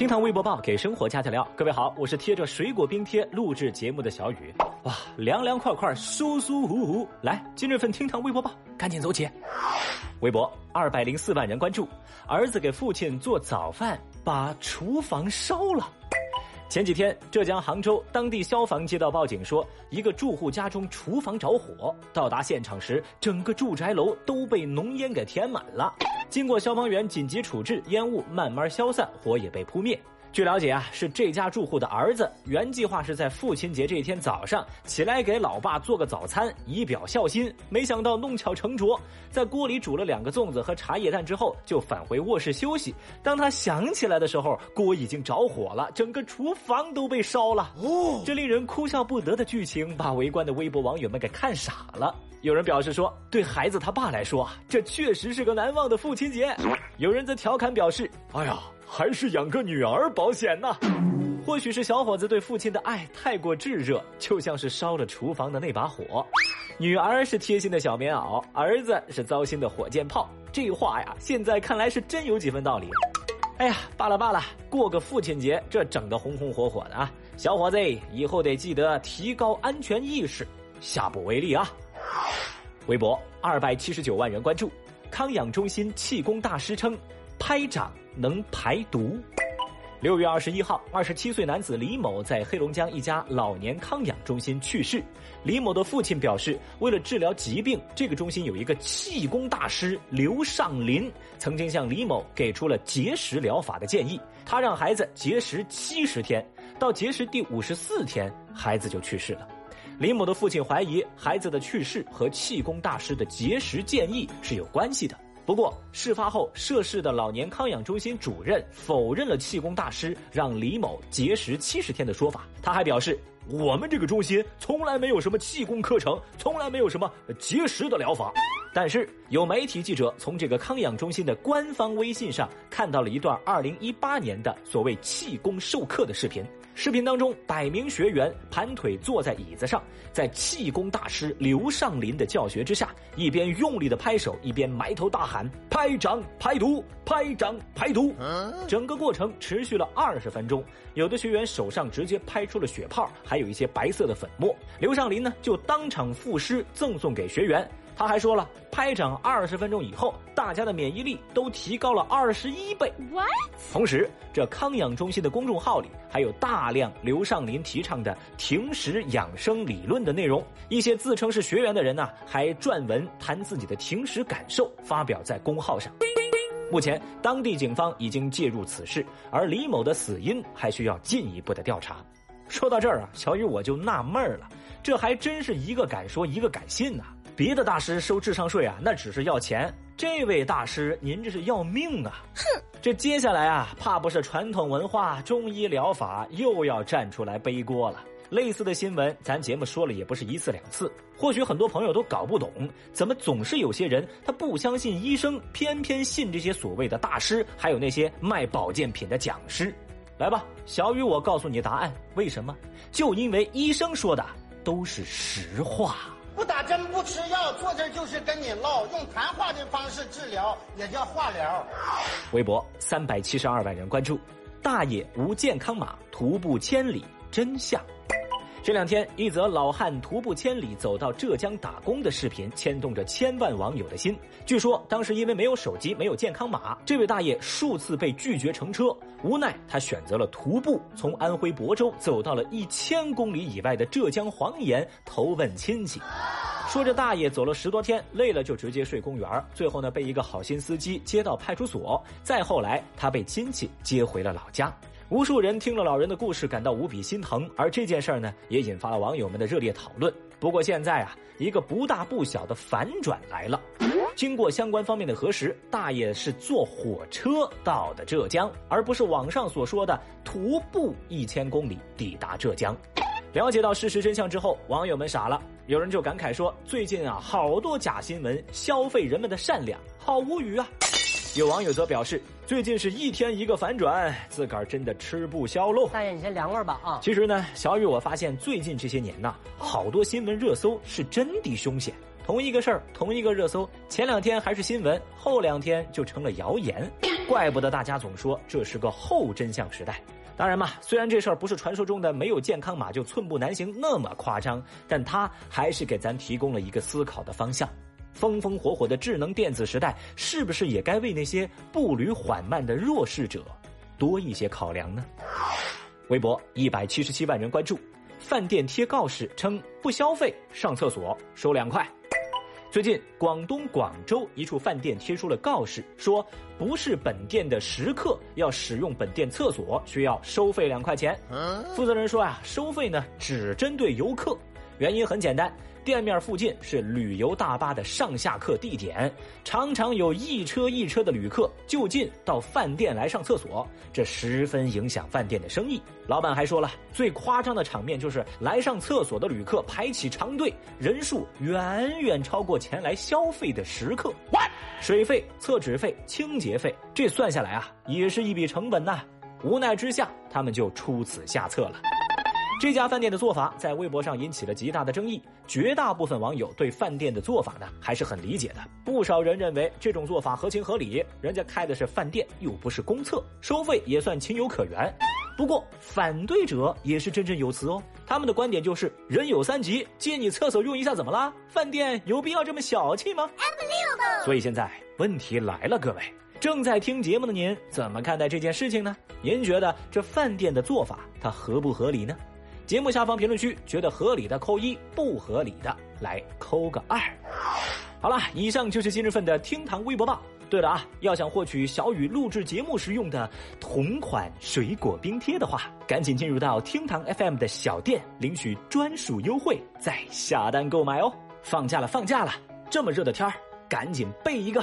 厅堂微博报给生活加点料，各位好，我是贴着水果冰贴录制节目的小雨。哇，凉凉快快，舒舒服服。来，今日份厅堂微博报，赶紧走起。微博二百零四万人关注，儿子给父亲做早饭，把厨房烧了。前几天，浙江杭州当地消防接到报警说，一个住户家中厨房着火。到达现场时，整个住宅楼都被浓烟给填满了。经过消防员紧急处置，烟雾慢慢消散，火也被扑灭。据了解啊，是这家住户的儿子原计划是在父亲节这一天早上起来给老爸做个早餐，以表孝心。没想到弄巧成拙，在锅里煮了两个粽子和茶叶蛋之后，就返回卧室休息。当他想起来的时候，锅已经着火了，整个厨房都被烧了。哦，这令人哭笑不得的剧情，把围观的微博网友们给看傻了。有人表示说，对孩子他爸来说啊，这确实是个难忘的父亲节。有人则调侃表示：“哎呀。”还是养个女儿保险呐。或许是小伙子对父亲的爱太过炙热，就像是烧了厨房的那把火。女儿是贴心的小棉袄，儿子是糟心的火箭炮。这话呀，现在看来是真有几分道理。哎呀，罢了罢了，过个父亲节，这整得红红火火的啊！小伙子，以后得记得提高安全意识，下不为例啊。微博二百七十九万人关注，康养中心气功大师称。拍掌能排毒。六月二十一号，二十七岁男子李某在黑龙江一家老年康养中心去世。李某的父亲表示，为了治疗疾病，这个中心有一个气功大师刘尚林，曾经向李某给出了节食疗法的建议。他让孩子节食七十天，到节食第五十四天，孩子就去世了。李某的父亲怀疑孩子的去世和气功大师的节食建议是有关系的。不过，事发后涉事的老年康养中心主任否认了气功大师让李某节食七十天的说法。他还表示，我们这个中心从来没有什么气功课程，从来没有什么节食的疗法。但是，有媒体记者从这个康养中心的官方微信上看到了一段二零一八年的所谓气功授课的视频。视频当中，百名学员盘腿坐在椅子上，在气功大师刘尚林的教学之下，一边用力的拍手，一边埋头大喊“拍掌排毒，拍掌排毒”。整个过程持续了二十分钟，有的学员手上直接拍出了血泡，还有一些白色的粉末。刘尚林呢，就当场赋诗赠送给学员。他还说了，拍掌二十分钟以后，大家的免疫力都提高了二十一倍。What？同时，这康养中心的公众号里还有大量刘尚林提倡的停食养生理论的内容。一些自称是学员的人呢，还撰文谈自己的停食感受，发表在公号上。目前，当地警方已经介入此事，而李某的死因还需要进一步的调查。说到这儿啊，小雨我就纳闷了，这还真是一个敢说，一个敢信呐。别的大师收智商税啊，那只是要钱。这位大师，您这是要命啊！哼，这接下来啊，怕不是传统文化、中医疗法又要站出来背锅了。类似的新闻，咱节目说了也不是一次两次。或许很多朋友都搞不懂，怎么总是有些人他不相信医生，偏偏信这些所谓的大师，还有那些卖保健品的讲师。来吧，小雨，我告诉你答案。为什么？就因为医生说的都是实话。真不吃药，坐这就是跟你唠，用谈话的方式治疗也叫化疗。微博三百七十二万人关注，大爷无健康码徒步千里真相。这两天，一则老汉徒步千里走到浙江打工的视频牵动着千万网友的心。据说当时因为没有手机、没有健康码，这位大爷数次被拒绝乘车，无奈他选择了徒步，从安徽亳州走到了一千公里以外的浙江黄岩投奔亲戚。说这大爷走了十多天，累了就直接睡公园，最后呢被一个好心司机接到派出所，再后来他被亲戚接回了老家。无数人听了老人的故事，感到无比心疼，而这件事儿呢，也引发了网友们的热烈讨论。不过现在啊，一个不大不小的反转来了。经过相关方面的核实，大爷是坐火车到的浙江，而不是网上所说的徒步一千公里抵达浙江。了解到事实真相之后，网友们傻了，有人就感慨说：“最近啊，好多假新闻消费人们的善良，好无语啊。”有网友则表示，最近是一天一个反转，自个儿真的吃不消喽。大爷，你先凉快吧啊！其实呢，小雨我发现最近这些年呐，好多新闻热搜是真的凶险。同一个事儿，同一个热搜，前两天还是新闻，后两天就成了谣言。怪不得大家总说这是个后真相时代。当然嘛，虽然这事儿不是传说中的没有健康码就寸步难行那么夸张，但它还是给咱提供了一个思考的方向。风风火火的智能电子时代，是不是也该为那些步履缓慢的弱势者多一些考量呢？微博一百七十七万人关注。饭店贴告示称不消费上厕所收两块。最近，广东广州一处饭店贴出了告示，说不是本店的食客要使用本店厕所，需要收费两块钱。负责人说啊，收费呢只针对游客，原因很简单。店面附近是旅游大巴的上下客地点，常常有一车一车的旅客就近到饭店来上厕所，这十分影响饭店的生意。老板还说了，最夸张的场面就是来上厕所的旅客排起长队，人数远远超过前来消费的食客。水费、厕纸费、清洁费，这算下来啊，也是一笔成本呐。无奈之下，他们就出此下策了。这家饭店的做法在微博上引起了极大的争议，绝大部分网友对饭店的做法呢还是很理解的。不少人认为这种做法合情合理，人家开的是饭店，又不是公厕，收费也算情有可原。不过反对者也是振振有词哦，他们的观点就是人有三急，借你厕所用一下怎么啦？饭店有必要这么小气吗？所以现在问题来了，各位正在听节目的您怎么看待这件事情呢？您觉得这饭店的做法它合不合理呢？节目下方评论区，觉得合理的扣一，不合理的来扣个二。好了，以上就是今日份的厅堂微博报。对了啊，要想获取小雨录制节目时用的同款水果冰贴的话，赶紧进入到厅堂 FM 的小店领取专属优惠，再下单购买哦。放假了，放假了，这么热的天儿，赶紧备一个。